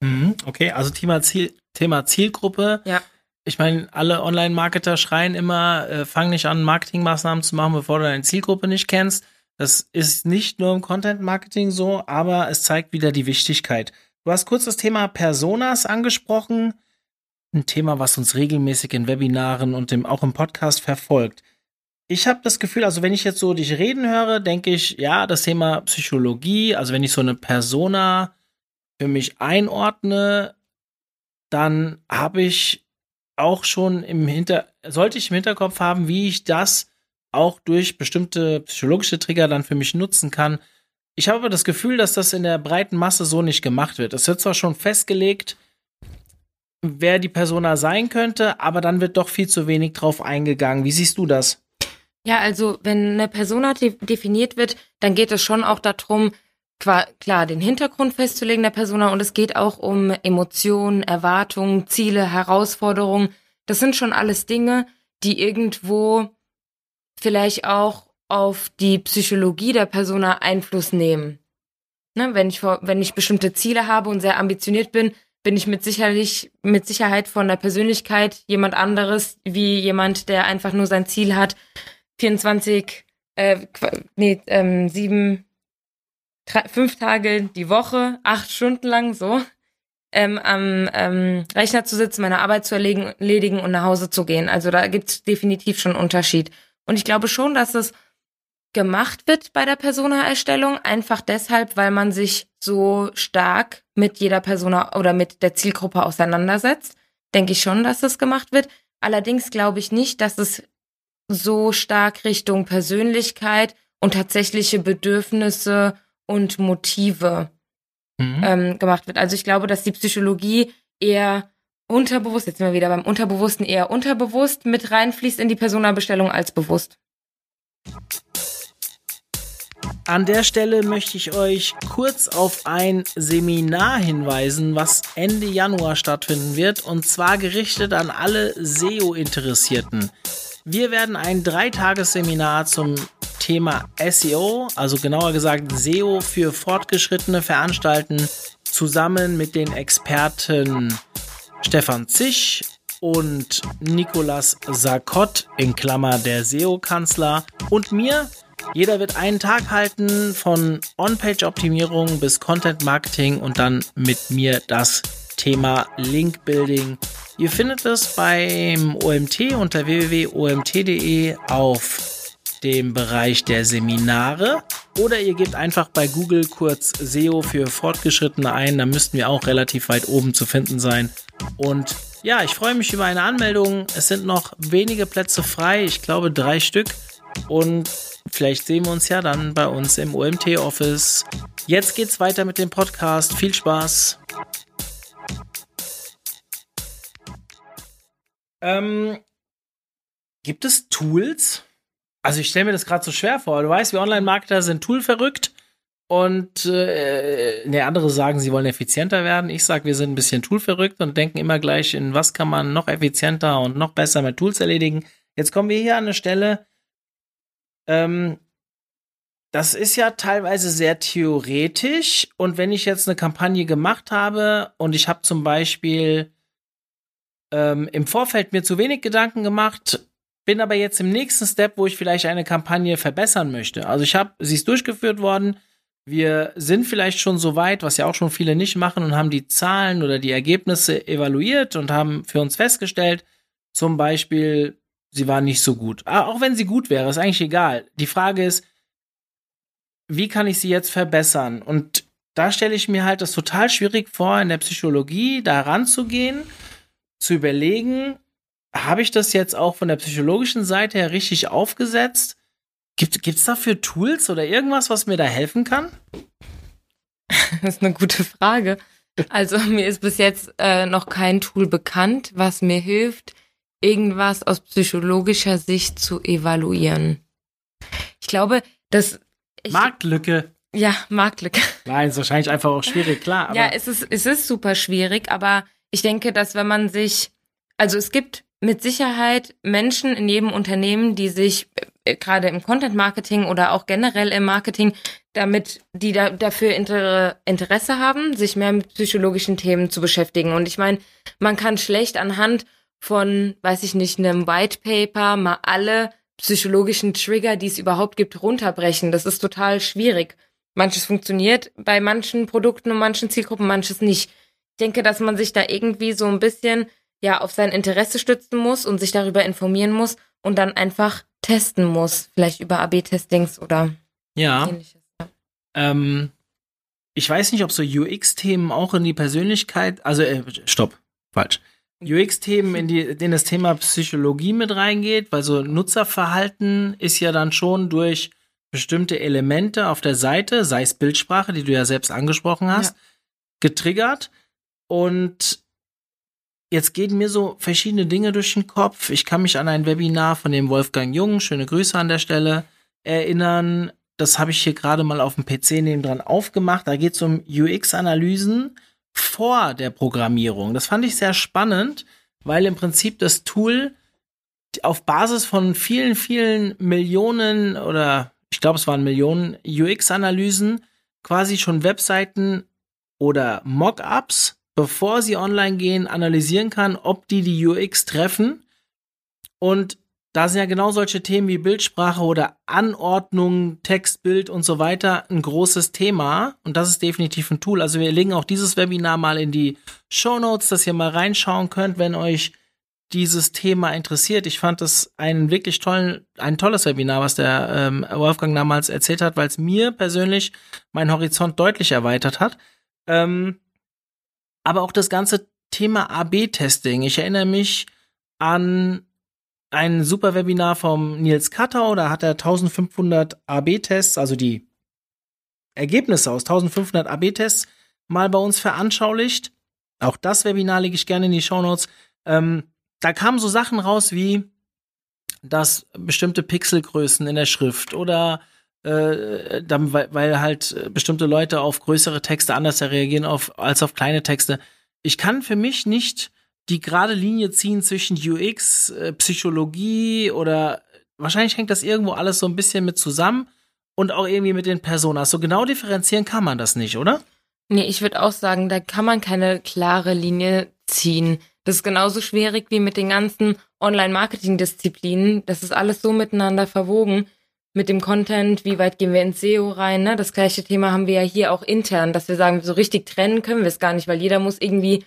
Mhm, okay, also Thema, Ziel, Thema Zielgruppe. Ja. Ich meine, alle Online-Marketer schreien immer, äh, fang nicht an, Marketingmaßnahmen zu machen, bevor du deine Zielgruppe nicht kennst. Das ist nicht nur im Content-Marketing so, aber es zeigt wieder die Wichtigkeit. Du hast kurz das Thema Personas angesprochen. Ein Thema, was uns regelmäßig in Webinaren und im, auch im Podcast verfolgt. Ich habe das Gefühl, also wenn ich jetzt so dich reden höre, denke ich, ja, das Thema Psychologie, also wenn ich so eine Persona für mich einordne, dann habe ich auch schon im Hinter, sollte ich im Hinterkopf haben, wie ich das auch durch bestimmte psychologische Trigger dann für mich nutzen kann. Ich habe aber das Gefühl, dass das in der breiten Masse so nicht gemacht wird. Es wird zwar schon festgelegt, wer die Persona sein könnte, aber dann wird doch viel zu wenig drauf eingegangen. Wie siehst du das? Ja, also wenn eine Persona de definiert wird, dann geht es schon auch darum, klar, den Hintergrund festzulegen der Persona und es geht auch um Emotionen, Erwartungen, Ziele, Herausforderungen. Das sind schon alles Dinge, die irgendwo vielleicht auch auf die Psychologie der Persona Einfluss nehmen. Ne, wenn ich vor, wenn ich bestimmte Ziele habe und sehr ambitioniert bin, bin ich mit sicherlich mit Sicherheit von der Persönlichkeit jemand anderes wie jemand, der einfach nur sein Ziel hat, 24, äh, nee, ähm, sieben, drei, fünf Tage die Woche, acht Stunden lang so, ähm, am ähm, Rechner zu sitzen, meine Arbeit zu erledigen und nach Hause zu gehen. Also da gibt's definitiv schon einen Unterschied. Und ich glaube schon, dass es gemacht wird bei der Persona-Erstellung, einfach deshalb, weil man sich so stark mit jeder Persona oder mit der Zielgruppe auseinandersetzt. Denke ich schon, dass das gemacht wird. Allerdings glaube ich nicht, dass es so stark Richtung Persönlichkeit und tatsächliche Bedürfnisse und Motive mhm. ähm, gemacht wird. Also ich glaube, dass die Psychologie eher unterbewusst, jetzt sind wir wieder beim Unterbewussten, eher unterbewusst mit reinfließt in die Personabestellung als bewusst. An der Stelle möchte ich euch kurz auf ein Seminar hinweisen, was Ende Januar stattfinden wird, und zwar gerichtet an alle SEO-Interessierten. Wir werden ein Dreitagesseminar zum Thema SEO, also genauer gesagt SEO für Fortgeschrittene veranstalten, zusammen mit den Experten Stefan Zisch und Nicolas Sarkott in Klammer der SEO-Kanzler und mir. Jeder wird einen Tag halten von On-Page-Optimierung bis Content-Marketing und dann mit mir das Thema Link-Building Ihr findet es beim OMT unter www.omt.de auf dem Bereich der Seminare oder ihr gebt einfach bei Google kurz SEO für Fortgeschrittene ein, da müssten wir auch relativ weit oben zu finden sein. Und ja, ich freue mich über eine Anmeldung. Es sind noch wenige Plätze frei, ich glaube drei Stück. Und vielleicht sehen wir uns ja dann bei uns im OMT-Office. Jetzt geht's weiter mit dem Podcast. Viel Spaß! Ähm, gibt es Tools? Also ich stelle mir das gerade so schwer vor. Du weißt, wir Online-Marketer sind toolverrückt und äh, ne, andere sagen, sie wollen effizienter werden. Ich sage, wir sind ein bisschen toolverrückt und denken immer gleich in, was kann man noch effizienter und noch besser mit Tools erledigen. Jetzt kommen wir hier an eine Stelle, ähm, das ist ja teilweise sehr theoretisch und wenn ich jetzt eine Kampagne gemacht habe und ich habe zum Beispiel ähm, im Vorfeld mir zu wenig Gedanken gemacht, bin aber jetzt im nächsten Step, wo ich vielleicht eine Kampagne verbessern möchte. Also ich habe, sie ist durchgeführt worden. Wir sind vielleicht schon so weit, was ja auch schon viele nicht machen und haben die Zahlen oder die Ergebnisse evaluiert und haben für uns festgestellt, zum Beispiel, sie war nicht so gut. Ah, auch wenn sie gut wäre, ist eigentlich egal. Die Frage ist, wie kann ich sie jetzt verbessern? Und da stelle ich mir halt das total schwierig vor, in der Psychologie da ranzugehen zu überlegen, habe ich das jetzt auch von der psychologischen Seite her richtig aufgesetzt? Gibt es dafür Tools oder irgendwas, was mir da helfen kann? Das ist eine gute Frage. Also mir ist bis jetzt äh, noch kein Tool bekannt, was mir hilft, irgendwas aus psychologischer Sicht zu evaluieren. Ich glaube, dass ich, Marktlücke. Ja, Marktlücke. Nein, ist wahrscheinlich einfach auch schwierig, klar. ja, es ist, es ist super schwierig, aber ich denke, dass wenn man sich, also es gibt mit Sicherheit Menschen in jedem Unternehmen, die sich äh, gerade im Content Marketing oder auch generell im Marketing, damit die da, dafür Inter Interesse haben, sich mehr mit psychologischen Themen zu beschäftigen. Und ich meine, man kann schlecht anhand von, weiß ich nicht, einem White Paper mal alle psychologischen Trigger, die es überhaupt gibt, runterbrechen. Das ist total schwierig. Manches funktioniert bei manchen Produkten und manchen Zielgruppen, manches nicht. Ich denke, dass man sich da irgendwie so ein bisschen ja auf sein Interesse stützen muss und sich darüber informieren muss und dann einfach testen muss, vielleicht über AB-Testings oder ja. ähnliches. Ja. Ähm, ich weiß nicht, ob so UX-Themen auch in die Persönlichkeit, also äh, stopp, falsch. UX-Themen, in, die, in das Thema Psychologie mit reingeht, weil so Nutzerverhalten ist ja dann schon durch bestimmte Elemente auf der Seite, sei es Bildsprache, die du ja selbst angesprochen hast, ja. getriggert. Und jetzt gehen mir so verschiedene Dinge durch den Kopf. Ich kann mich an ein Webinar von dem Wolfgang Jung, schöne Grüße an der Stelle, erinnern. Das habe ich hier gerade mal auf dem PC nebendran aufgemacht. Da geht es um UX-Analysen vor der Programmierung. Das fand ich sehr spannend, weil im Prinzip das Tool auf Basis von vielen, vielen Millionen oder ich glaube, es waren Millionen UX-Analysen quasi schon Webseiten oder Mockups, bevor sie online gehen, analysieren kann, ob die die UX treffen. Und da sind ja genau solche Themen wie Bildsprache oder Anordnung, Text, Bild und so weiter ein großes Thema. Und das ist definitiv ein Tool. Also wir legen auch dieses Webinar mal in die Show Notes, dass ihr mal reinschauen könnt, wenn euch dieses Thema interessiert. Ich fand das ein wirklich tollen, ein tolles Webinar, was der ähm, Wolfgang damals erzählt hat, weil es mir persönlich meinen Horizont deutlich erweitert hat. Ähm, aber auch das ganze Thema AB-Testing. Ich erinnere mich an ein super Webinar vom Nils Kattau, da hat er 1500 AB-Tests, also die Ergebnisse aus 1500 AB-Tests mal bei uns veranschaulicht. Auch das Webinar lege ich gerne in die Show Notes. Ähm, da kamen so Sachen raus wie, dass bestimmte Pixelgrößen in der Schrift oder äh, dann, weil, halt bestimmte Leute auf größere Texte anders reagieren auf, als auf kleine Texte. Ich kann für mich nicht die gerade Linie ziehen zwischen UX, äh, Psychologie oder wahrscheinlich hängt das irgendwo alles so ein bisschen mit zusammen und auch irgendwie mit den Personas. So genau differenzieren kann man das nicht, oder? Nee, ich würde auch sagen, da kann man keine klare Linie ziehen. Das ist genauso schwierig wie mit den ganzen Online-Marketing-Disziplinen. Das ist alles so miteinander verwogen. Mit dem Content, wie weit gehen wir ins SEO rein, ne? Das gleiche Thema haben wir ja hier auch intern, dass wir sagen, so richtig trennen können wir es gar nicht, weil jeder muss irgendwie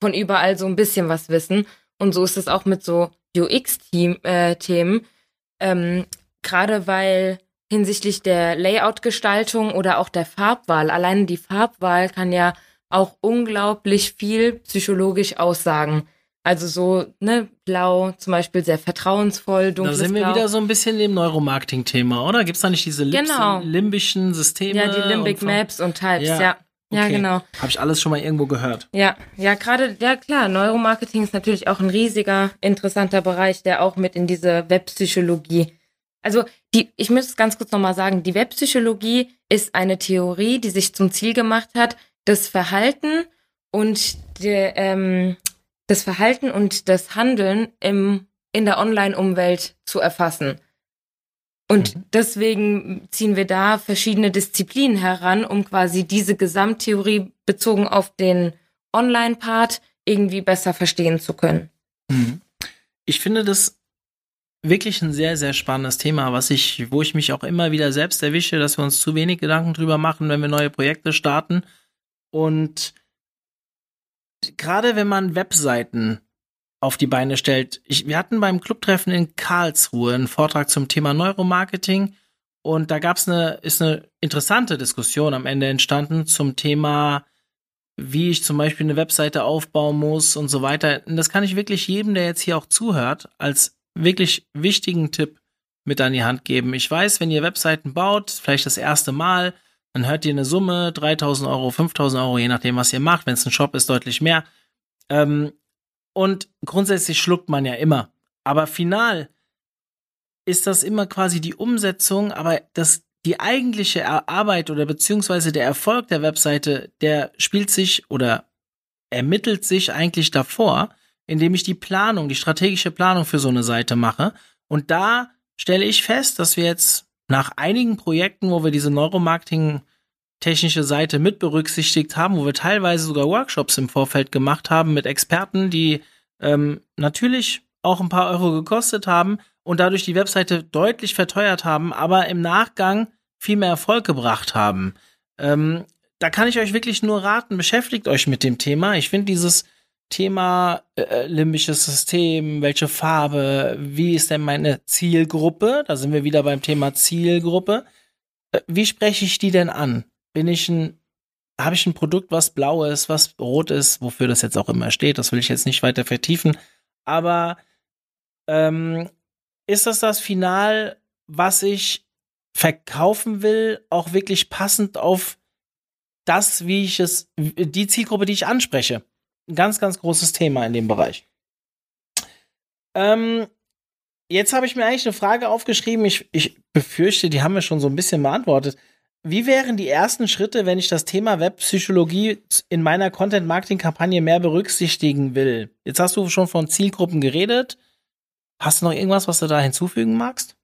von überall so ein bisschen was wissen. Und so ist es auch mit so UX-Themen. Äh, ähm, Gerade weil hinsichtlich der Layout-Gestaltung oder auch der Farbwahl, allein die Farbwahl kann ja auch unglaublich viel psychologisch aussagen. Also so, ne, blau zum Beispiel sehr vertrauensvoll, dunkles Da sind wir blau. wieder so ein bisschen im Neuromarketing-Thema, oder? Gibt es da nicht diese Lips genau. limbischen Systeme? Ja, die Limbic Maps und Types, ja. ja. Ja, okay. genau. Habe ich alles schon mal irgendwo gehört. Ja, ja, gerade, ja klar, Neuromarketing ist natürlich auch ein riesiger, interessanter Bereich, der auch mit in diese Webpsychologie. Also, die, ich muss ganz kurz nochmal sagen, die Webpsychologie ist eine Theorie, die sich zum Ziel gemacht hat, das Verhalten und der, ähm, das Verhalten und das Handeln im, in der Online-Umwelt zu erfassen. Und mhm. deswegen ziehen wir da verschiedene Disziplinen heran, um quasi diese Gesamttheorie bezogen auf den Online-Part irgendwie besser verstehen zu können. Mhm. Ich finde das wirklich ein sehr, sehr spannendes Thema, was ich, wo ich mich auch immer wieder selbst erwische, dass wir uns zu wenig Gedanken drüber machen, wenn wir neue Projekte starten. Und gerade wenn man Webseiten auf die Beine stellt. Ich, wir hatten beim Clubtreffen in Karlsruhe einen Vortrag zum Thema Neuromarketing und da gab es eine, ist eine interessante Diskussion am Ende entstanden zum Thema, wie ich zum Beispiel eine Webseite aufbauen muss und so weiter. Und das kann ich wirklich jedem, der jetzt hier auch zuhört, als wirklich wichtigen Tipp mit an die Hand geben. Ich weiß, wenn ihr Webseiten baut, vielleicht das erste Mal, dann hört ihr eine Summe, 3000 Euro, 5000 Euro, je nachdem, was ihr macht. Wenn es ein Shop ist, deutlich mehr. Ähm, und grundsätzlich schluckt man ja immer. Aber final ist das immer quasi die Umsetzung, aber das, die eigentliche Arbeit oder beziehungsweise der Erfolg der Webseite, der spielt sich oder ermittelt sich eigentlich davor, indem ich die Planung, die strategische Planung für so eine Seite mache. Und da stelle ich fest, dass wir jetzt nach einigen Projekten, wo wir diese Neuromarketing technische Seite mit berücksichtigt haben, wo wir teilweise sogar Workshops im Vorfeld gemacht haben mit Experten, die ähm, natürlich auch ein paar Euro gekostet haben und dadurch die Webseite deutlich verteuert haben, aber im Nachgang viel mehr Erfolg gebracht haben. Ähm, da kann ich euch wirklich nur raten, beschäftigt euch mit dem Thema. Ich finde dieses Thema äh, limbisches System, welche Farbe, wie ist denn meine Zielgruppe? Da sind wir wieder beim Thema Zielgruppe. Äh, wie spreche ich die denn an? Bin ich ein, habe ich ein Produkt, was blau ist, was rot ist, wofür das jetzt auch immer steht? Das will ich jetzt nicht weiter vertiefen. Aber ähm, ist das das Final, was ich verkaufen will, auch wirklich passend auf das, wie ich es, die Zielgruppe, die ich anspreche? Ein ganz, ganz großes Thema in dem Bereich. Ähm, jetzt habe ich mir eigentlich eine Frage aufgeschrieben. Ich, ich befürchte, die haben wir schon so ein bisschen beantwortet. Wie wären die ersten Schritte, wenn ich das Thema Webpsychologie in meiner Content-Marketing-Kampagne mehr berücksichtigen will? Jetzt hast du schon von Zielgruppen geredet. Hast du noch irgendwas, was du da hinzufügen magst?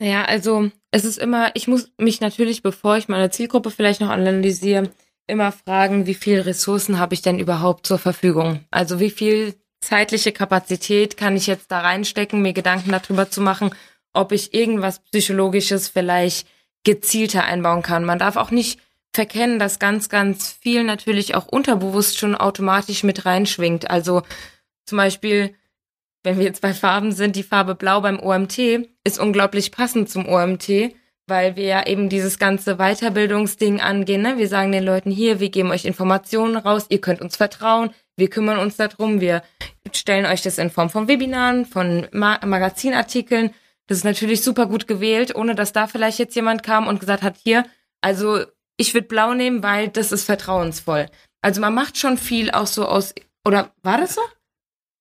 Ja, also es ist immer, ich muss mich natürlich, bevor ich meine Zielgruppe vielleicht noch analysiere, immer fragen, wie viel Ressourcen habe ich denn überhaupt zur Verfügung? Also wie viel zeitliche Kapazität kann ich jetzt da reinstecken, mir Gedanken darüber zu machen, ob ich irgendwas Psychologisches vielleicht gezielter einbauen kann. Man darf auch nicht verkennen, dass ganz, ganz viel natürlich auch unterbewusst schon automatisch mit reinschwingt. Also zum Beispiel wenn wir jetzt bei Farben sind, die Farbe Blau beim OMT ist unglaublich passend zum OMT, weil wir ja eben dieses ganze Weiterbildungsding angehen. Ne? Wir sagen den Leuten hier, wir geben euch Informationen raus, ihr könnt uns vertrauen, wir kümmern uns darum, wir stellen euch das in Form von Webinaren, von Ma Magazinartikeln. Das ist natürlich super gut gewählt, ohne dass da vielleicht jetzt jemand kam und gesagt hat, hier, also ich würde blau nehmen, weil das ist vertrauensvoll. Also man macht schon viel auch so aus, oder war das so?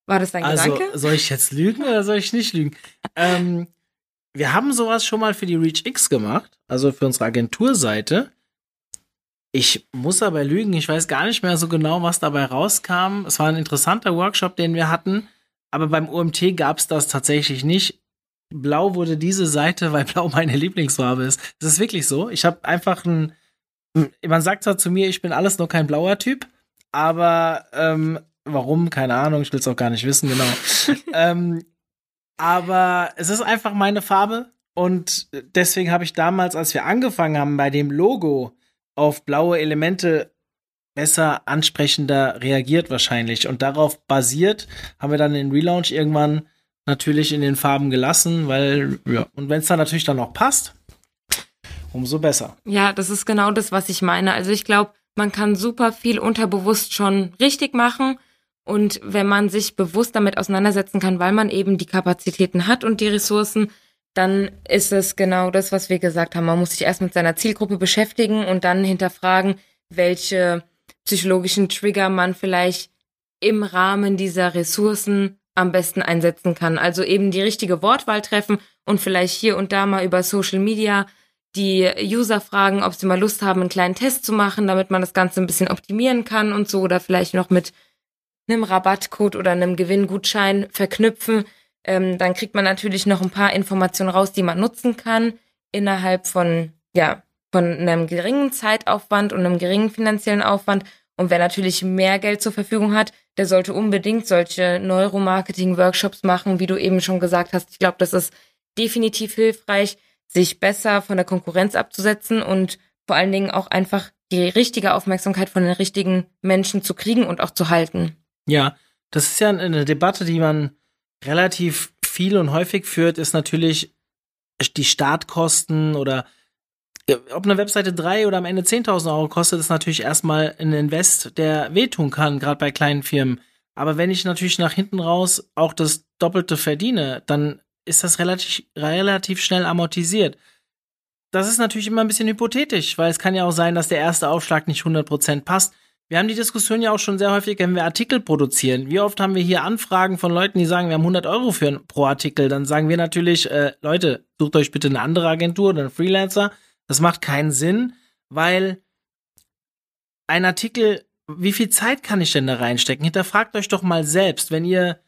War das dein also, Gedanke? Soll ich jetzt lügen oder soll ich nicht lügen? ähm, wir haben sowas schon mal für die ReachX gemacht, also für unsere Agenturseite. Ich muss aber lügen, ich weiß gar nicht mehr so genau, was dabei rauskam. Es war ein interessanter Workshop, den wir hatten, aber beim OMT gab es das tatsächlich nicht. Blau wurde diese Seite, weil Blau meine Lieblingsfarbe ist. Das ist wirklich so. Ich habe einfach ein, man sagt zwar zu mir, ich bin alles nur kein blauer Typ, aber ähm, Warum? Keine Ahnung, ich will es auch gar nicht wissen, genau. ähm, aber es ist einfach meine Farbe und deswegen habe ich damals, als wir angefangen haben, bei dem Logo auf blaue Elemente besser ansprechender reagiert wahrscheinlich. Und darauf basiert haben wir dann den Relaunch irgendwann natürlich in den Farben gelassen, weil, ja, und wenn es dann natürlich dann auch passt, umso besser. Ja, das ist genau das, was ich meine. Also ich glaube, man kann super viel unterbewusst schon richtig machen und wenn man sich bewusst damit auseinandersetzen kann, weil man eben die Kapazitäten hat und die Ressourcen, dann ist es genau das, was wir gesagt haben. Man muss sich erst mit seiner Zielgruppe beschäftigen und dann hinterfragen, welche psychologischen Trigger man vielleicht im Rahmen dieser Ressourcen am besten einsetzen kann. Also eben die richtige Wortwahl treffen und vielleicht hier und da mal über Social Media die User fragen, ob sie mal Lust haben, einen kleinen Test zu machen, damit man das Ganze ein bisschen optimieren kann und so oder vielleicht noch mit einem Rabattcode oder einem Gewinngutschein verknüpfen. Ähm, dann kriegt man natürlich noch ein paar Informationen raus, die man nutzen kann innerhalb von, ja, von einem geringen Zeitaufwand und einem geringen finanziellen Aufwand. Und wer natürlich mehr Geld zur Verfügung hat, der sollte unbedingt solche Neuromarketing-Workshops machen, wie du eben schon gesagt hast. Ich glaube, das ist definitiv hilfreich, sich besser von der Konkurrenz abzusetzen und vor allen Dingen auch einfach die richtige Aufmerksamkeit von den richtigen Menschen zu kriegen und auch zu halten. Ja, das ist ja eine Debatte, die man relativ viel und häufig führt, ist natürlich die Startkosten oder ob eine Webseite drei oder am Ende 10.000 Euro kostet, ist natürlich erstmal ein Invest, der wehtun kann, gerade bei kleinen Firmen. Aber wenn ich natürlich nach hinten raus auch das Doppelte verdiene, dann ist das relativ, relativ schnell amortisiert. Das ist natürlich immer ein bisschen hypothetisch, weil es kann ja auch sein, dass der erste Aufschlag nicht 100% passt. Wir haben die Diskussion ja auch schon sehr häufig, wenn wir Artikel produzieren. Wie oft haben wir hier Anfragen von Leuten, die sagen, wir haben 100 Euro für pro Artikel? Dann sagen wir natürlich, äh, Leute, sucht euch bitte eine andere Agentur oder einen Freelancer. Das macht keinen Sinn, weil ein Artikel, wie viel Zeit kann ich denn da reinstecken? Hinterfragt euch doch mal selbst, wenn ihr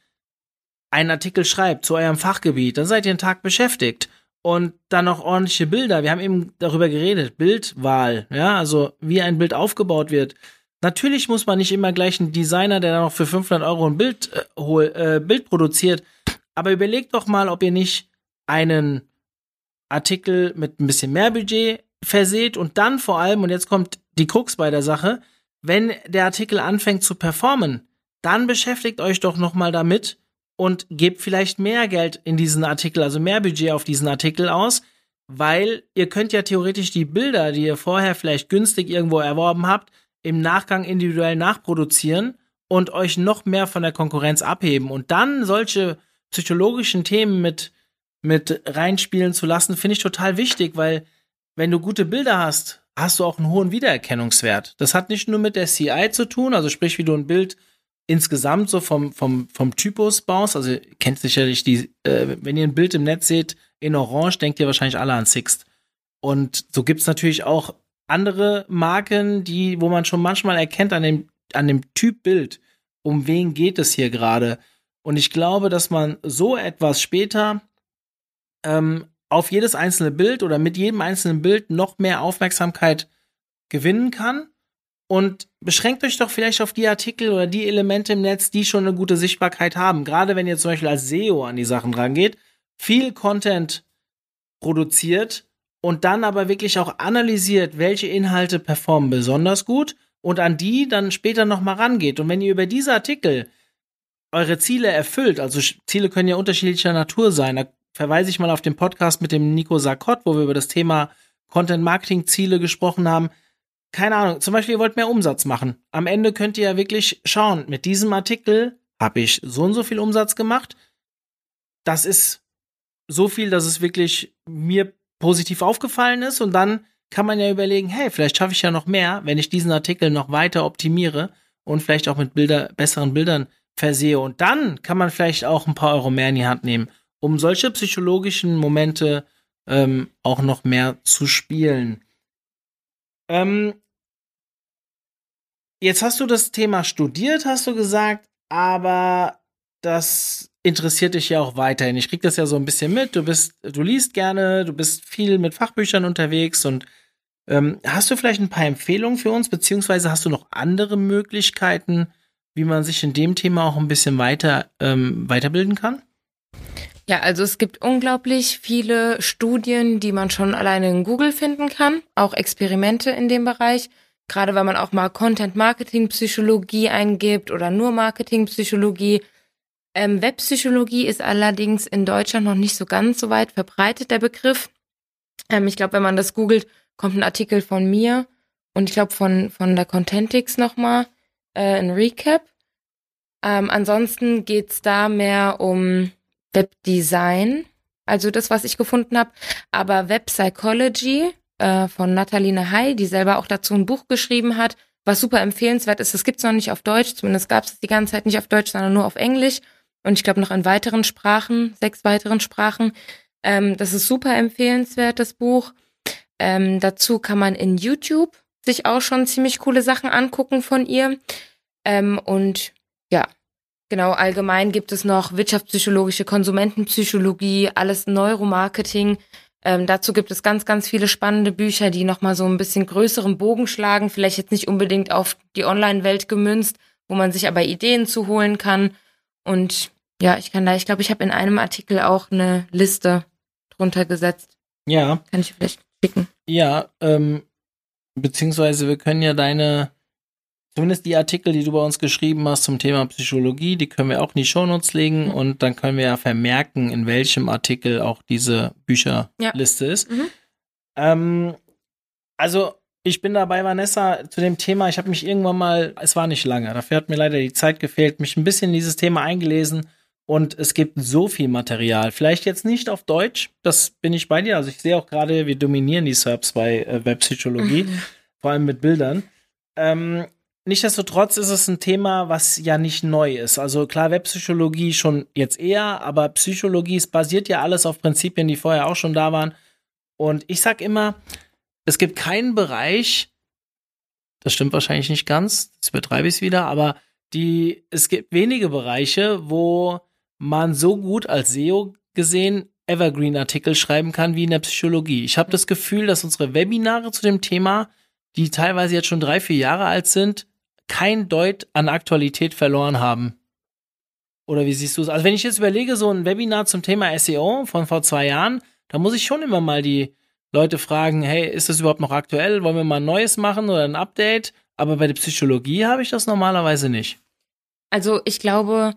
einen Artikel schreibt zu eurem Fachgebiet, dann seid ihr einen Tag beschäftigt. Und dann noch ordentliche Bilder. Wir haben eben darüber geredet. Bildwahl, ja, also wie ein Bild aufgebaut wird. Natürlich muss man nicht immer gleich einen Designer, der dann noch für 500 Euro ein Bild, äh, hol, äh, Bild produziert. Aber überlegt doch mal, ob ihr nicht einen Artikel mit ein bisschen mehr Budget verseht und dann vor allem, und jetzt kommt die Krux bei der Sache, wenn der Artikel anfängt zu performen, dann beschäftigt euch doch noch mal damit und gebt vielleicht mehr Geld in diesen Artikel, also mehr Budget auf diesen Artikel aus, weil ihr könnt ja theoretisch die Bilder, die ihr vorher vielleicht günstig irgendwo erworben habt, im Nachgang individuell nachproduzieren und euch noch mehr von der Konkurrenz abheben und dann solche psychologischen Themen mit mit reinspielen zu lassen, finde ich total wichtig, weil wenn du gute Bilder hast, hast du auch einen hohen Wiedererkennungswert. Das hat nicht nur mit der CI zu tun, also sprich, wie du ein Bild insgesamt so vom, vom, vom Typus baust. Also ihr kennt sicherlich die, äh, wenn ihr ein Bild im Netz seht in Orange, denkt ihr wahrscheinlich alle an Sixt. Und so gibt's natürlich auch andere Marken, die, wo man schon manchmal erkennt an dem, an dem Typ Bild, um wen geht es hier gerade. Und ich glaube, dass man so etwas später ähm, auf jedes einzelne Bild oder mit jedem einzelnen Bild noch mehr Aufmerksamkeit gewinnen kann. Und beschränkt euch doch vielleicht auf die Artikel oder die Elemente im Netz, die schon eine gute Sichtbarkeit haben. Gerade wenn ihr zum Beispiel als SEO an die Sachen rangeht, viel Content produziert und dann aber wirklich auch analysiert, welche Inhalte performen besonders gut und an die dann später noch mal rangeht. Und wenn ihr über diese Artikel eure Ziele erfüllt, also Ziele können ja unterschiedlicher Natur sein, da verweise ich mal auf den Podcast mit dem Nico Sarkott, wo wir über das Thema Content-Marketing-Ziele gesprochen haben. Keine Ahnung, zum Beispiel, ihr wollt mehr Umsatz machen. Am Ende könnt ihr ja wirklich schauen, mit diesem Artikel habe ich so und so viel Umsatz gemacht. Das ist so viel, dass es wirklich mir positiv aufgefallen ist. Und dann kann man ja überlegen, hey, vielleicht schaffe ich ja noch mehr, wenn ich diesen Artikel noch weiter optimiere und vielleicht auch mit Bilder, besseren Bildern versehe. Und dann kann man vielleicht auch ein paar Euro mehr in die Hand nehmen um solche psychologischen Momente ähm, auch noch mehr zu spielen. Ähm, jetzt hast du das Thema studiert, hast du gesagt, aber das interessiert dich ja auch weiterhin. Ich krieg das ja so ein bisschen mit. Du bist, du liest gerne, du bist viel mit Fachbüchern unterwegs und ähm, hast du vielleicht ein paar Empfehlungen für uns, beziehungsweise hast du noch andere Möglichkeiten, wie man sich in dem Thema auch ein bisschen weiter ähm, weiterbilden kann? Ja, also es gibt unglaublich viele Studien, die man schon alleine in Google finden kann, auch Experimente in dem Bereich. Gerade wenn man auch mal Content Marketing Psychologie eingibt oder nur Marketing Psychologie. Ähm, Webpsychologie ist allerdings in Deutschland noch nicht so ganz so weit verbreitet, der Begriff. Ähm, ich glaube, wenn man das googelt, kommt ein Artikel von mir und ich glaube von, von der Contentix nochmal, äh, ein Recap. Ähm, ansonsten geht's da mehr um Webdesign, also das, was ich gefunden habe, aber Web Psychology äh, von Nathalie Hay, die selber auch dazu ein Buch geschrieben hat, was super empfehlenswert ist. Das gibt's noch nicht auf Deutsch, zumindest gab's es die ganze Zeit nicht auf Deutsch, sondern nur auf Englisch und ich glaube noch in weiteren Sprachen, sechs weiteren Sprachen. Ähm, das ist super empfehlenswert, das Buch. Ähm, dazu kann man in YouTube sich auch schon ziemlich coole Sachen angucken von ihr. Ähm, und ja, Genau, allgemein gibt es noch wirtschaftspsychologische Konsumentenpsychologie, alles Neuromarketing. Ähm, dazu gibt es ganz, ganz viele spannende Bücher, die nochmal so ein bisschen größeren Bogen schlagen, vielleicht jetzt nicht unbedingt auf die Online-Welt gemünzt, wo man sich aber Ideen zu holen kann. Und ja, ich kann da, ich glaube, ich habe in einem Artikel auch eine Liste drunter gesetzt. Ja. Kann ich vielleicht schicken. Ja, ähm, beziehungsweise wir können ja deine zumindest die Artikel, die du bei uns geschrieben hast zum Thema Psychologie, die können wir auch in die Shownotes legen mhm. und dann können wir ja vermerken, in welchem Artikel auch diese Bücherliste ja. ist. Mhm. Ähm, also ich bin dabei, Vanessa, zu dem Thema, ich habe mich irgendwann mal, es war nicht lange, dafür hat mir leider die Zeit gefehlt, mich ein bisschen in dieses Thema eingelesen und es gibt so viel Material. Vielleicht jetzt nicht auf Deutsch, das bin ich bei dir. Also ich sehe auch gerade, wir dominieren die SERPs bei äh, Webpsychologie, mhm. vor allem mit Bildern. Ähm, Nichtsdestotrotz ist es ein Thema, was ja nicht neu ist. Also klar, Webpsychologie schon jetzt eher, aber Psychologie, es basiert ja alles auf Prinzipien, die vorher auch schon da waren. Und ich sag immer, es gibt keinen Bereich, das stimmt wahrscheinlich nicht ganz, das übertreibe ich wieder, aber die, es gibt wenige Bereiche, wo man so gut als SEO gesehen Evergreen-Artikel schreiben kann wie in der Psychologie. Ich habe das Gefühl, dass unsere Webinare zu dem Thema, die teilweise jetzt schon drei, vier Jahre alt sind, kein Deut an Aktualität verloren haben. Oder wie siehst du es? Also wenn ich jetzt überlege, so ein Webinar zum Thema SEO von vor zwei Jahren, da muss ich schon immer mal die Leute fragen, hey, ist das überhaupt noch aktuell? Wollen wir mal ein neues machen oder ein Update? Aber bei der Psychologie habe ich das normalerweise nicht. Also ich glaube,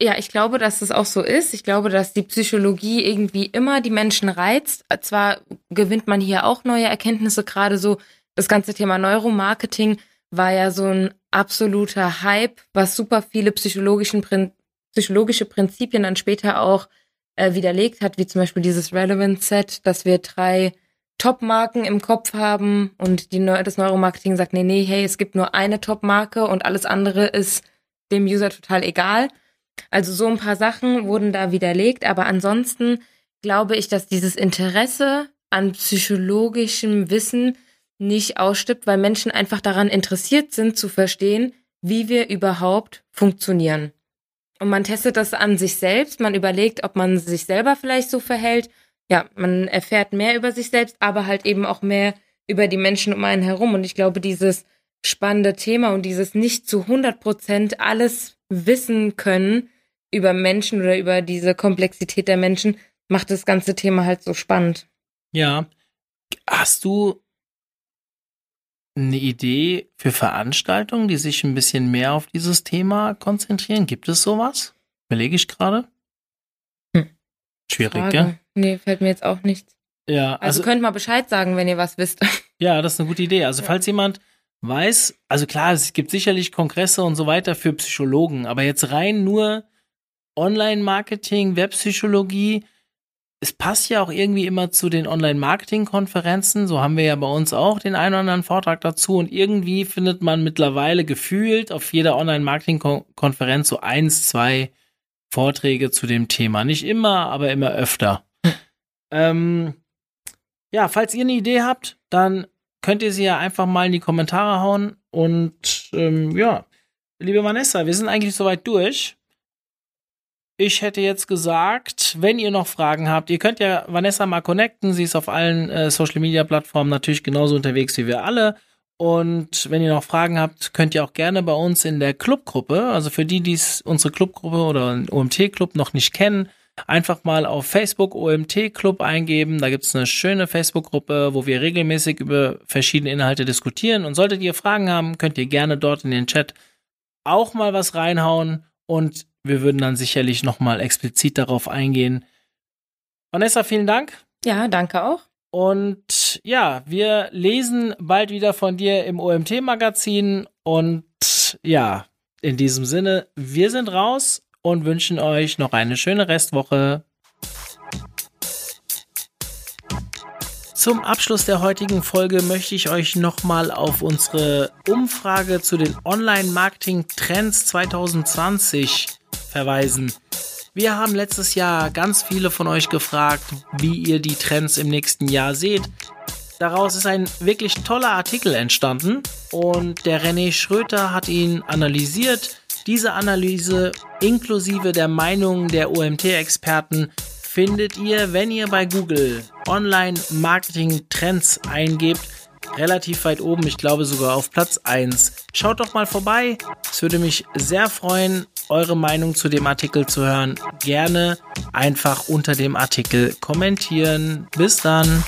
ja, ich glaube, dass das auch so ist. Ich glaube, dass die Psychologie irgendwie immer die Menschen reizt. Zwar gewinnt man hier auch neue Erkenntnisse, gerade so das ganze Thema Neuromarketing war ja so ein absoluter Hype, was super viele psychologischen psychologische Prinzipien dann später auch äh, widerlegt hat, wie zum Beispiel dieses Relevance Set, dass wir drei Top-Marken im Kopf haben und die, das Neuromarketing sagt, nee, nee, hey, es gibt nur eine Top-Marke und alles andere ist dem User total egal. Also so ein paar Sachen wurden da widerlegt, aber ansonsten glaube ich, dass dieses Interesse an psychologischem Wissen nicht ausstirbt, weil Menschen einfach daran interessiert sind zu verstehen, wie wir überhaupt funktionieren. Und man testet das an sich selbst, man überlegt, ob man sich selber vielleicht so verhält. Ja, man erfährt mehr über sich selbst, aber halt eben auch mehr über die Menschen um einen herum. Und ich glaube, dieses spannende Thema und dieses nicht zu 100 Prozent alles wissen können über Menschen oder über diese Komplexität der Menschen macht das ganze Thema halt so spannend. Ja. Hast du eine Idee für Veranstaltungen, die sich ein bisschen mehr auf dieses Thema konzentrieren? Gibt es sowas? Überlege ich gerade. Hm. Schwierig, Frage. gell? Nee, fällt mir jetzt auch nichts. Ja, also, also könnt mal Bescheid sagen, wenn ihr was wisst. Ja, das ist eine gute Idee. Also, ja. falls jemand weiß, also klar, es gibt sicherlich Kongresse und so weiter für Psychologen, aber jetzt rein nur Online-Marketing, Webpsychologie, es passt ja auch irgendwie immer zu den Online-Marketing-Konferenzen. So haben wir ja bei uns auch den einen oder anderen Vortrag dazu. Und irgendwie findet man mittlerweile gefühlt auf jeder Online-Marketing-Konferenz so eins, zwei Vorträge zu dem Thema. Nicht immer, aber immer öfter. ähm, ja, falls ihr eine Idee habt, dann könnt ihr sie ja einfach mal in die Kommentare hauen. Und ähm, ja, liebe Vanessa, wir sind eigentlich soweit durch. Ich hätte jetzt gesagt, wenn ihr noch Fragen habt, ihr könnt ja Vanessa mal connecten. Sie ist auf allen äh, Social Media Plattformen natürlich genauso unterwegs wie wir alle. Und wenn ihr noch Fragen habt, könnt ihr auch gerne bei uns in der Clubgruppe, also für die, die unsere Clubgruppe oder OMT-Club noch nicht kennen, einfach mal auf Facebook OMT Club eingeben. Da gibt's eine schöne Facebook-Gruppe, wo wir regelmäßig über verschiedene Inhalte diskutieren. Und solltet ihr Fragen haben, könnt ihr gerne dort in den Chat auch mal was reinhauen. Und wir würden dann sicherlich nochmal explizit darauf eingehen. Vanessa, vielen Dank. Ja, danke auch. Und ja, wir lesen bald wieder von dir im OMT-Magazin. Und ja, in diesem Sinne, wir sind raus und wünschen euch noch eine schöne Restwoche. Zum Abschluss der heutigen Folge möchte ich euch nochmal auf unsere Umfrage zu den Online-Marketing-Trends 2020 verweisen. Wir haben letztes Jahr ganz viele von euch gefragt, wie ihr die Trends im nächsten Jahr seht. Daraus ist ein wirklich toller Artikel entstanden und der René Schröter hat ihn analysiert. Diese Analyse inklusive der Meinung der OMT-Experten findet ihr, wenn ihr bei Google Online-Marketing-Trends eingebt relativ weit oben, ich glaube sogar auf Platz 1. Schaut doch mal vorbei. Es würde mich sehr freuen, eure Meinung zu dem Artikel zu hören, gerne einfach unter dem Artikel kommentieren. Bis dann.